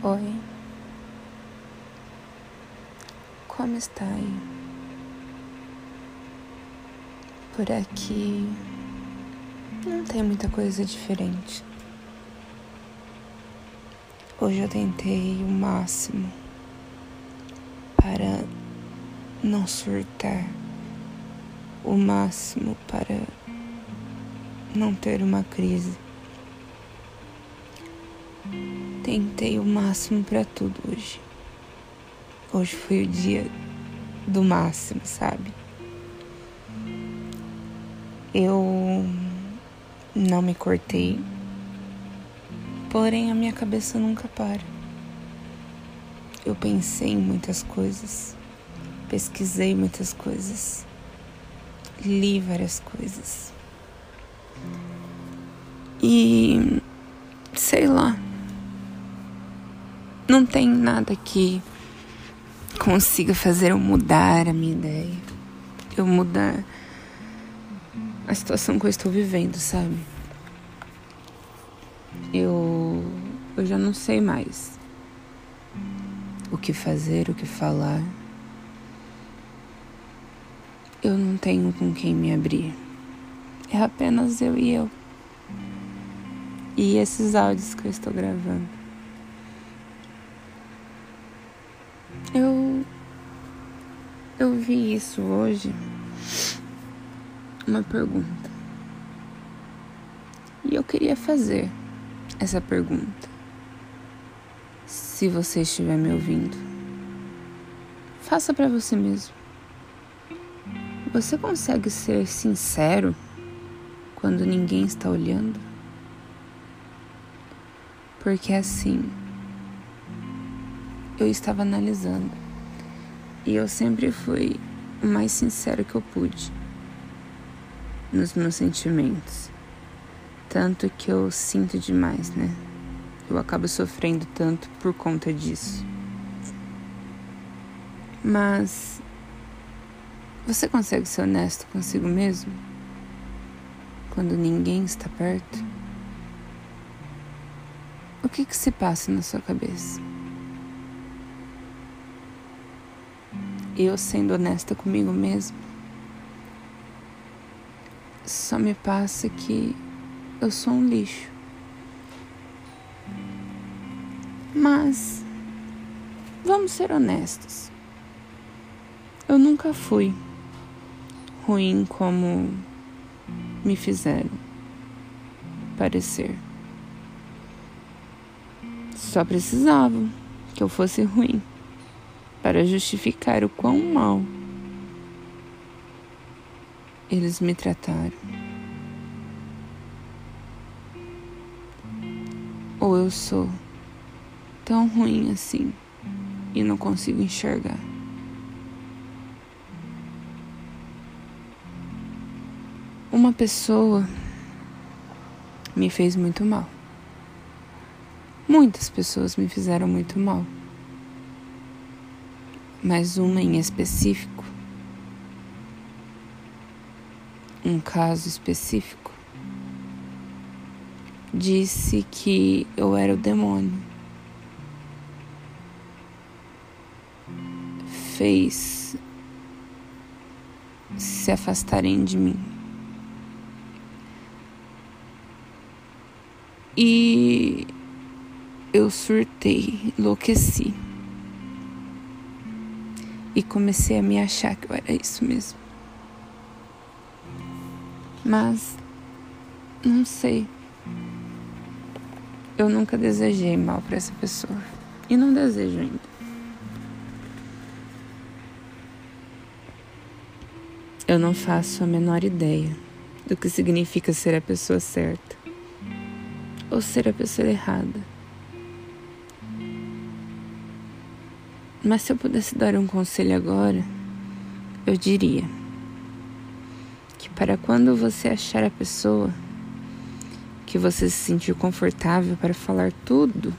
Oi. Como está aí? Por aqui não tem muita coisa diferente. Hoje eu tentei o máximo para não surtar, o máximo para não ter uma crise. Tentei o máximo para tudo hoje. Hoje foi o dia do máximo, sabe? Eu não me cortei, porém a minha cabeça nunca para. Eu pensei em muitas coisas, pesquisei muitas coisas, li várias coisas. E sei lá. Não tem nada que consiga fazer eu mudar a minha ideia. Eu mudar a situação que eu estou vivendo, sabe? Eu eu já não sei mais o que fazer, o que falar. Eu não tenho com quem me abrir. É apenas eu e eu. E esses áudios que eu estou gravando. Eu eu vi isso hoje. Uma pergunta. E eu queria fazer essa pergunta. Se você estiver me ouvindo, faça para você mesmo. Você consegue ser sincero quando ninguém está olhando? Porque assim, eu estava analisando. E eu sempre fui o mais sincero que eu pude nos meus sentimentos. Tanto que eu sinto demais, né? Eu acabo sofrendo tanto por conta disso. Mas você consegue ser honesto consigo mesmo? Quando ninguém está perto? O que que se passa na sua cabeça? Eu sendo honesta comigo mesmo, só me passa que eu sou um lixo. Mas vamos ser honestos. Eu nunca fui ruim como me fizeram parecer. Só precisavam que eu fosse ruim para justificar o quão mal eles me trataram. Ou eu sou tão ruim assim e não consigo enxergar. Uma pessoa me fez muito mal. Muitas pessoas me fizeram muito mal mas uma em específico, um caso específico, disse que eu era o demônio. Fez se afastarem de mim. E eu surtei, enlouqueci e comecei a me achar que eu era isso mesmo. Mas não sei. Eu nunca desejei mal para essa pessoa e não desejo ainda. Eu não faço a menor ideia do que significa ser a pessoa certa ou ser a pessoa errada. Mas se eu pudesse dar um conselho agora, eu diria que para quando você achar a pessoa que você se sentiu confortável para falar tudo,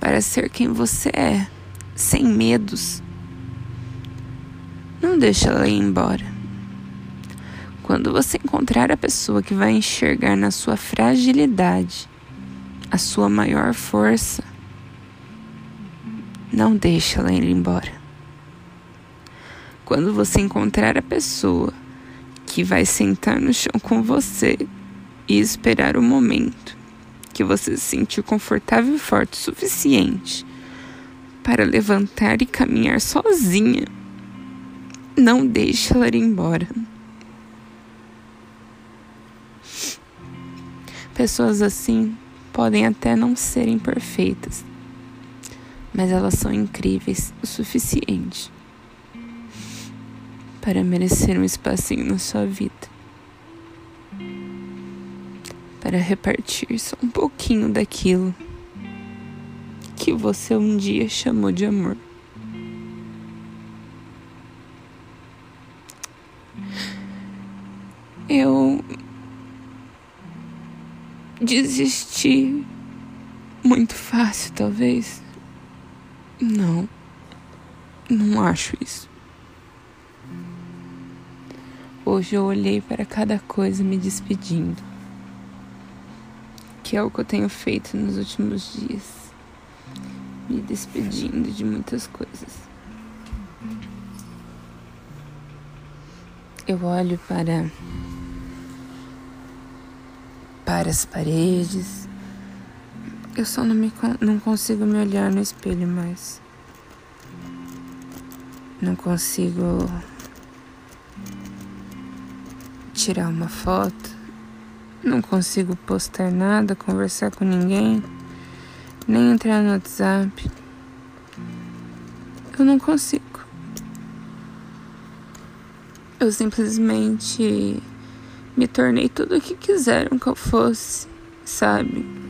para ser quem você é, sem medos, não deixe ela ir embora. Quando você encontrar a pessoa que vai enxergar na sua fragilidade a sua maior força, Não deixe ela ir embora. Quando você encontrar a pessoa que vai sentar no chão com você e esperar o momento que você se sentir confortável e forte o suficiente para levantar e caminhar sozinha, não deixe ela ir embora. Pessoas assim podem até não serem perfeitas, mas elas são incríveis o suficiente para merecer um espacinho na sua vida. Para repartir só um pouquinho daquilo que você um dia chamou de amor. Eu desisti muito fácil, talvez. Não, não acho isso. Hoje eu olhei para cada coisa me despedindo, que é o que eu tenho feito nos últimos dias, me despedindo de muitas coisas. Eu olho para para as paredes. Eu só não, me, não consigo me olhar no espelho mais. Não consigo tirar uma foto. Não consigo postar nada, conversar com ninguém, nem entrar no WhatsApp. Eu não consigo. Eu simplesmente me tornei tudo o que quiseram que eu fosse, sabe?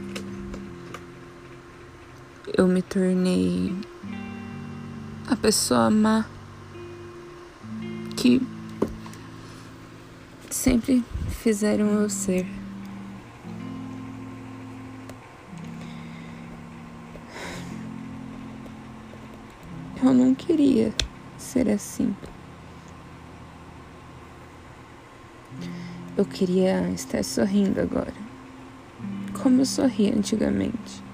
Eu me tornei a pessoa má que sempre fizeram eu ser. Eu não queria ser assim. Eu queria estar sorrindo agora, como eu sorria antigamente.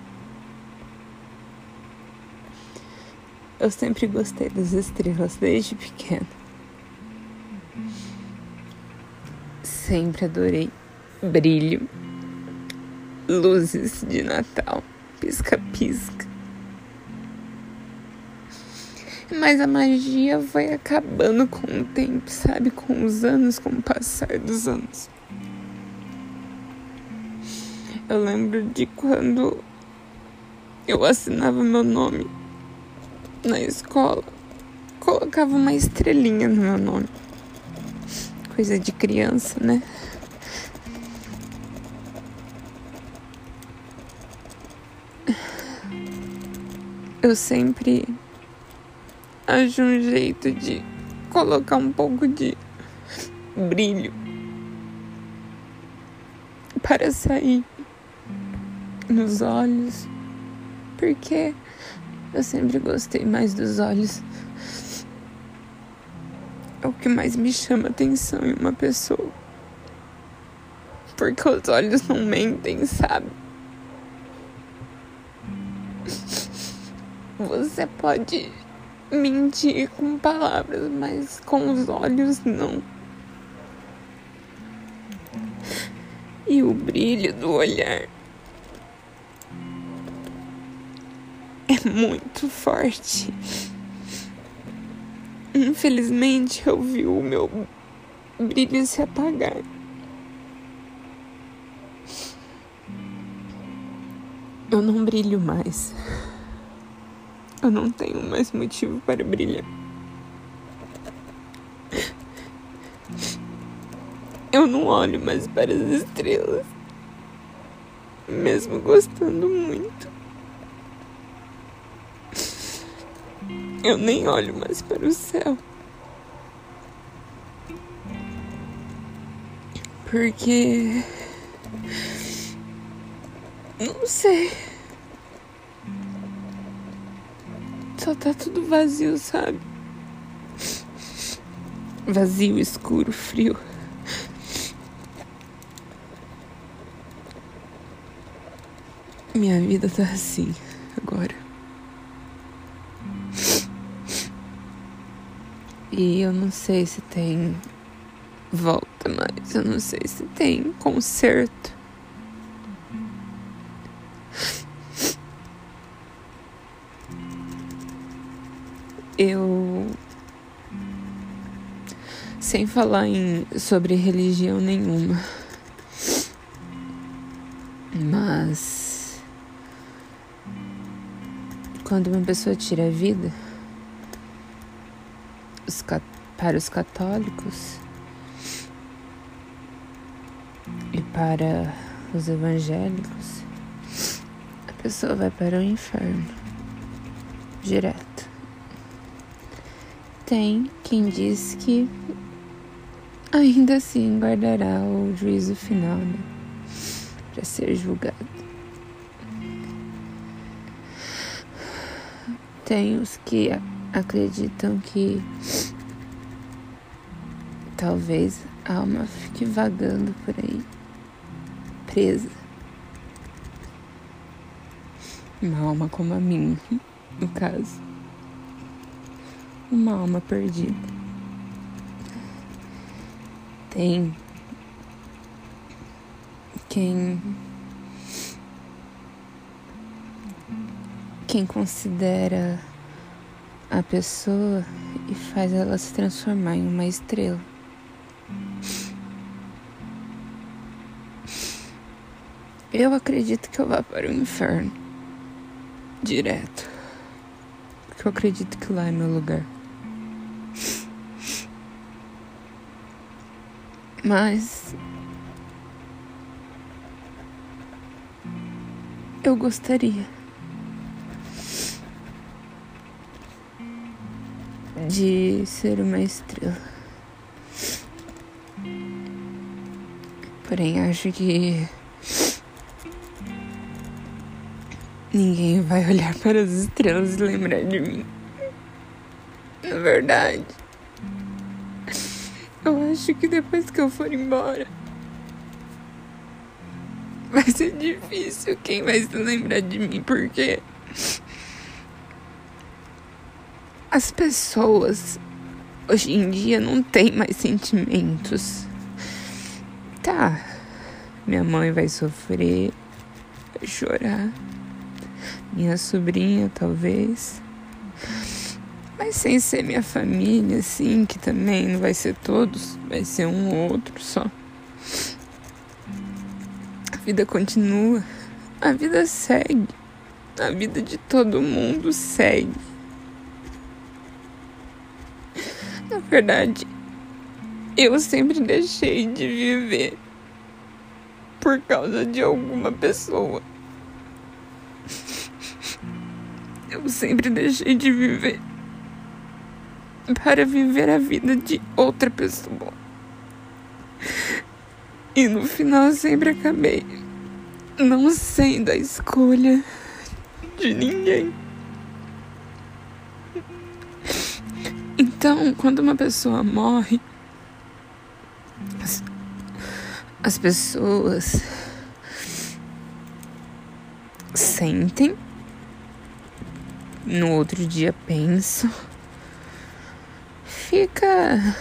Eu sempre gostei das estrelas desde pequena. Sempre adorei brilho, luzes de Natal, pisca-pisca. Mas a magia vai acabando com o tempo, sabe? Com os anos, com o passar dos anos. Eu lembro de quando eu assinava meu nome na escola, colocava uma estrelinha no meu nome. Coisa de criança, né? Eu sempre acho um jeito de colocar um pouco de brilho para sair nos olhos, porque eu sempre gostei mais dos olhos. É o que mais me chama atenção em uma pessoa. Porque os olhos não mentem, sabe? Você pode mentir com palavras, mas com os olhos não. E o brilho do olhar muito forte. Infelizmente, eu vi o meu brilho se apagar. Eu não brilho mais. Eu não tenho mais motivo para brilhar. Eu não olho mais para as estrelas, mesmo gostando muito. Eu nem olho mais para o céu. Porque. Não sei. Só tá tudo vazio, sabe? Vazio, escuro, frio. Minha vida tá assim agora. E eu não sei se tem volta mais, eu não sei se tem conserto. Eu sem falar em sobre religião nenhuma. Mas quando uma pessoa tira a vida, os, para os católicos e para os evangélicos, a pessoa vai para o inferno direto. Tem quem diz que ainda assim guardará o juízo final né, para ser julgado. Tem os que acreditam que talvez a alma fique vagando por aí, presa. Uma alma como a minha, no caso. Uma alma perdida. Tem quem quem considera a pessoa e faz ela se transformar em uma estrela. Eu acredito que eu vá para o inferno direto. Porque eu acredito que lá é meu lugar. Mas eu gostaria de ser uma estrela. Porém, acho que ninguém vai olhar para as estrelas e lembrar de mim. Na verdade. Eu acho que depois que eu for embora, vai ser difícil quem vai se lembrar de mim, porque as pessoas hoje em dia não têm mais sentimentos. Tá, minha mãe vai sofrer, vai chorar, minha sobrinha talvez. Mas sem ser minha família, assim, que também não vai ser todos, vai ser um ou outro só. A vida continua, a vida segue, a vida de todo mundo segue. Na verdade, eu sempre deixei de viver por causa de alguma pessoa. Eu sempre deixei de viver para viver a vida de outra pessoa. E no final sempre acabei não sendo a escolha de ninguém. Então, quando uma pessoa morre, as, as pessoas sentem, no outro dia pensam fica.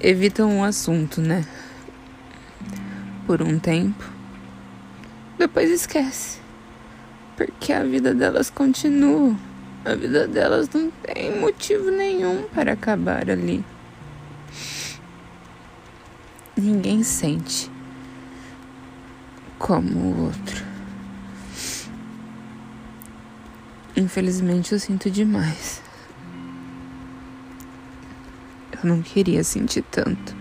Evitam um assunto, né? Por um tempo. Depois esquece. Porque a vida delas continua. A vida delas não tem motivo nenhum para acabar ali. Ninguém sente como o outro. Infelizmente eu sinto demais. Eu não queria sentir tanto.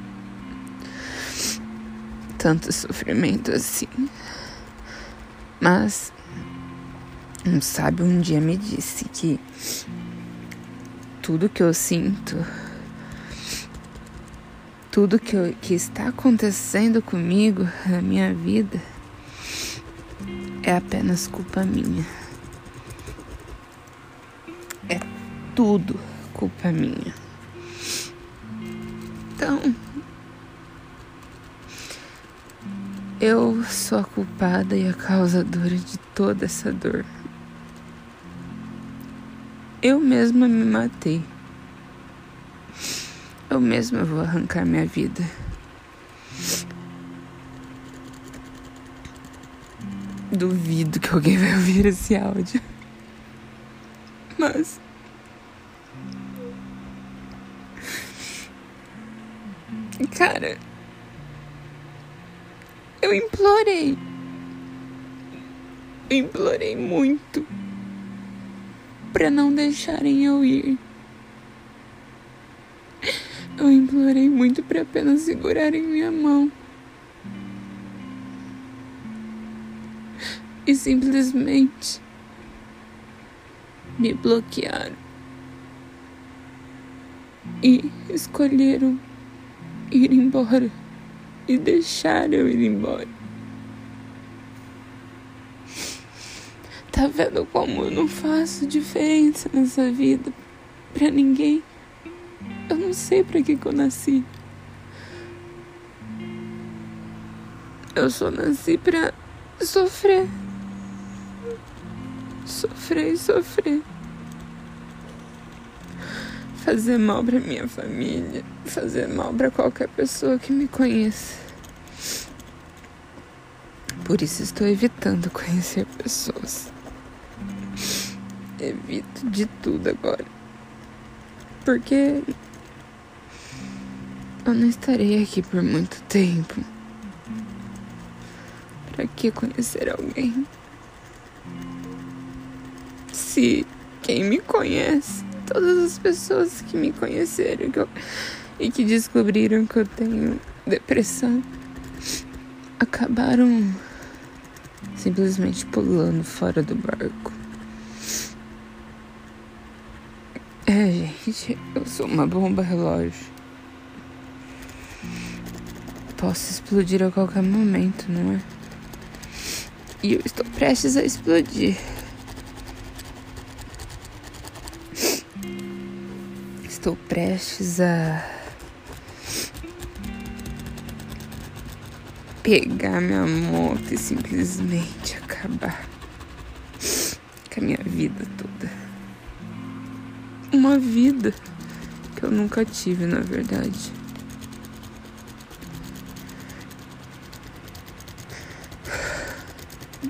Tanto sofrimento assim. Mas um sábio um dia me disse que tudo que eu sinto, tudo que, eu, que está acontecendo comigo na minha vida é apenas culpa minha. Tudo culpa minha. Então, eu sou a culpada e a causadora de toda essa dor. Eu mesma me matei. eu mesma vou arrancar minha vida. Duvido que alguém vai ouvir esse áudio. Mas. Cara. Eu implorei. Eu implorei muito para não deixarem eu ir. Eu implorei muito para apenas segurarem minha mão. E simplesmente me bloquearam. E escolheram ir embora e deixar eu ir embora. Tá vendo como eu não faço diferença nessa vida pra ninguém? Eu não sei pra que, que eu nasci. Eu só nasci pra sofrer. Sofrer e sofrer. Fazer mal pra minha família. Fazer mal pra qualquer pessoa que me conheça. Por isso estou evitando conhecer pessoas. Evito de tudo agora. Porque eu não estarei aqui por muito tempo. Para que conhecer alguém? Se quem me conhece, todas as pessoas que me conheceram que eu, e que descobriram que eu tenho depressão, acabaram simplesmente pulando fora do barco. É, gente, eu sou uma bomba relógio posso explodir a qualquer momento, não é? E eu estou prestes a explodir. Estou prestes a pegar minha moto e simplesmente acabar com a minha vida toda. Uma vida que eu nunca tive, na verdade.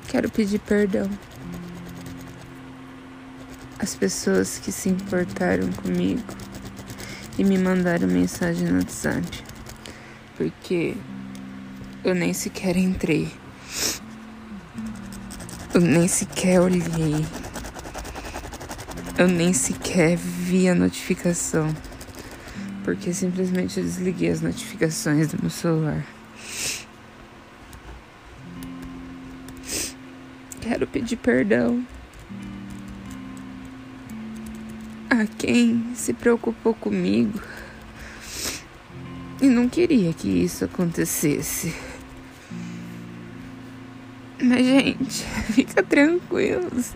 Quero pedir perdão às pessoas que se importaram comigo e me mandaram mensagem no WhatsApp, porque eu nem sequer entrei, eu nem sequer olhei, eu nem sequer vi a notificação, porque simplesmente eu desliguei as notificações do meu celular. Quero pedir perdão quem se preocupou comigo e não queria que isso acontecesse. Mas, gente, fica tranquilos.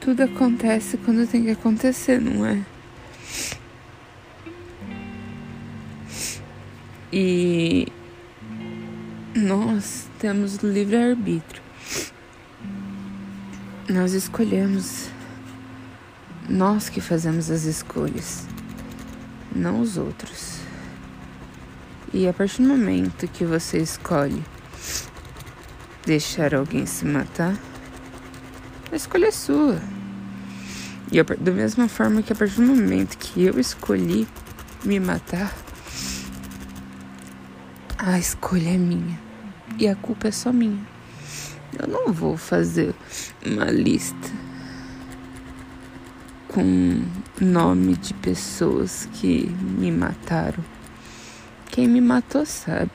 Tudo acontece quando tem que acontecer, não é? E nós temos livre-arbítrio. Nós escolhemos. Nós que fazemos as escolhas, não os outros. E a partir do momento que você escolhe deixar alguém se matar, a escolha é sua. E da mesma forma que a partir do momento que eu escolhi me matar, a escolha é minha e a culpa é só minha. Eu não vou fazer uma lista com nome de pessoas que me mataram. Quem me matou sabe.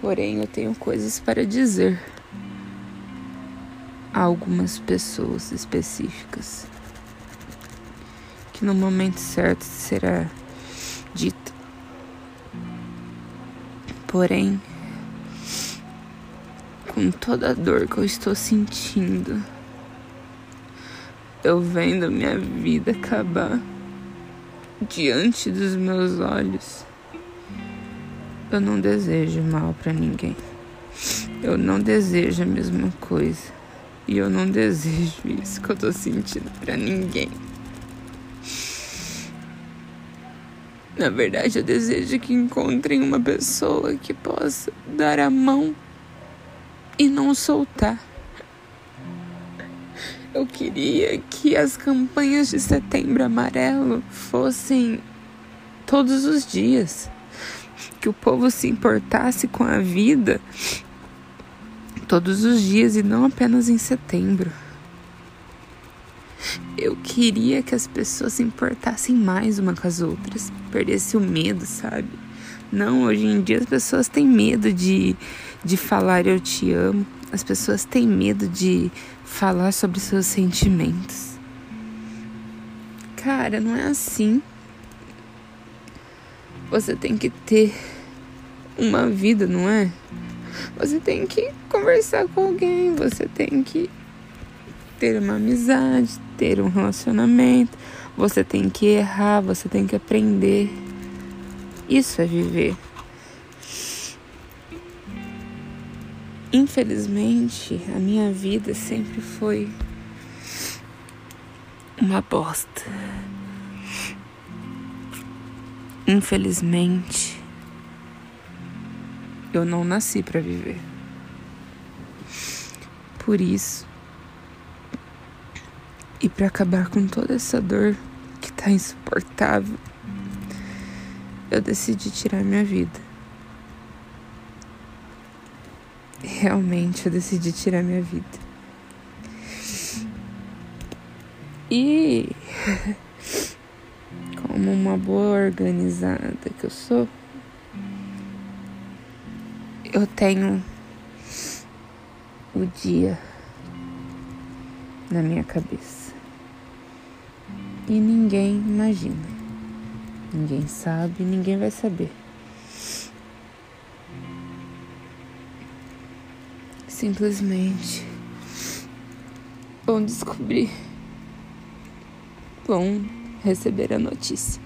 Porém, eu tenho coisas para dizer a algumas pessoas específicas que no momento certo será dito. Porém, com toda a dor que eu estou sentindo, eu vendo minha vida acabar diante dos meus olhos. Eu não desejo mal para ninguém. Eu não desejo a mesma coisa. E eu não desejo isso que eu tô sentindo pra ninguém. Na verdade, eu desejo que encontrem uma pessoa que possa dar a mão e não soltar. Eu queria que as campanhas de Setembro Amarelo fossem todos os dias. Que o povo se importasse com a vida todos os dias e não apenas em setembro. Eu queria que as pessoas se importassem mais uma com as outras, perdesse o medo, sabe? Não, hoje em dia as pessoas têm medo de, de falar eu te amo, as pessoas têm medo de falar sobre seus sentimentos. Cara, não é assim. Você tem que ter uma vida, não é? Você tem que conversar com alguém, você tem que ter uma amizade, ter um relacionamento, você tem que errar, você tem que aprender. Isso é viver. Infelizmente, a minha vida sempre foi uma bosta. Infelizmente, eu não nasci para viver. Por isso, e para acabar com toda essa dor que tá insuportável, eu decidi tirar minha vida. realmente eu decidi tirar minha vida. E como uma boa organizada que eu sou, eu tenho o dia na minha cabeça. E ninguém imagina. Ninguém sabe, ninguém vai saber. simplesmente vão descobrir, vão receber a notícia.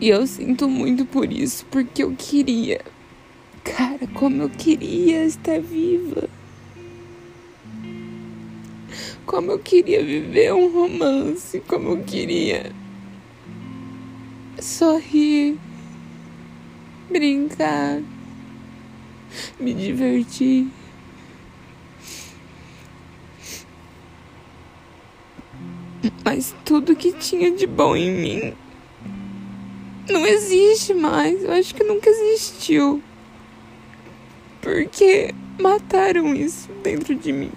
E eu sinto muito por isso, porque eu queria, cara, como eu queria estar viva. Como eu queria viver um romance, como eu queria sorrir, brincar me divertir. Mas tudo que tinha de bom em mim não existe mais. Eu acho que nunca existiu. Porque mataram isso dentro de mim.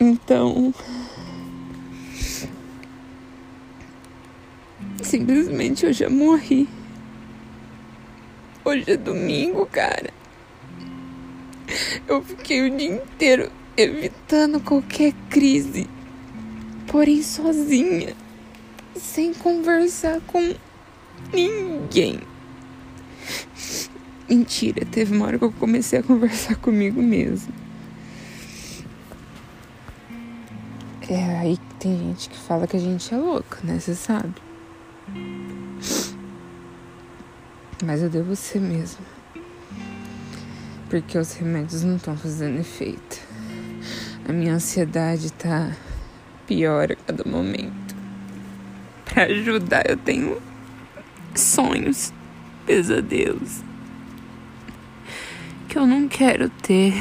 Então. Simplesmente eu já morri. Hoje é domingo, cara. Eu fiquei o dia inteiro evitando qualquer crise, porém sozinha, sem conversar com ninguém. Mentira, teve uma hora que eu comecei a conversar comigo mesmo. É aí que tem gente que fala que a gente é louca, né? Você sabe. Mas eu devo ser mesmo. Porque os remédios não estão fazendo efeito. A minha ansiedade tá pior a cada momento. Para ajudar, eu tenho sonhos, pesadelos que eu não quero ter.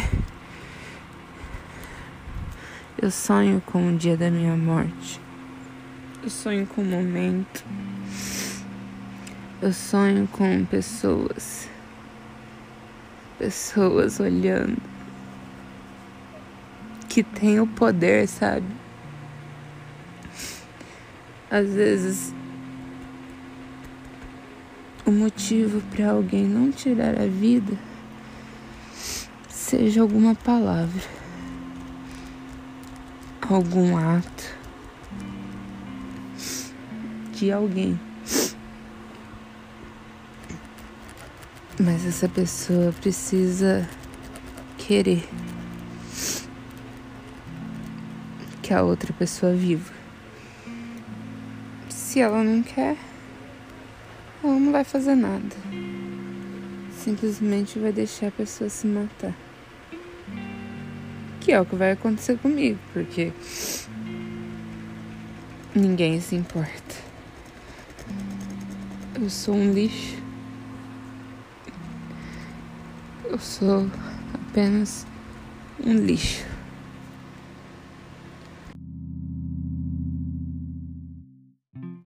Eu sonho com o dia da minha morte. Eu sonho com o momento eu sonho com pessoas, pessoas olhando, que tem o poder, sabe? Às vezes, o motivo para alguém não tirar a vida seja alguma palavra, algum ato de alguém. Mas essa pessoa precisa querer que a outra pessoa viva. Se ela não quer, ela não vai fazer nada. simplesmente vai deixar a pessoa se matar. Que é o que vai acontecer comigo, porque ninguém se importa. Eu sou um lixo. Eu sou apenas um lixo.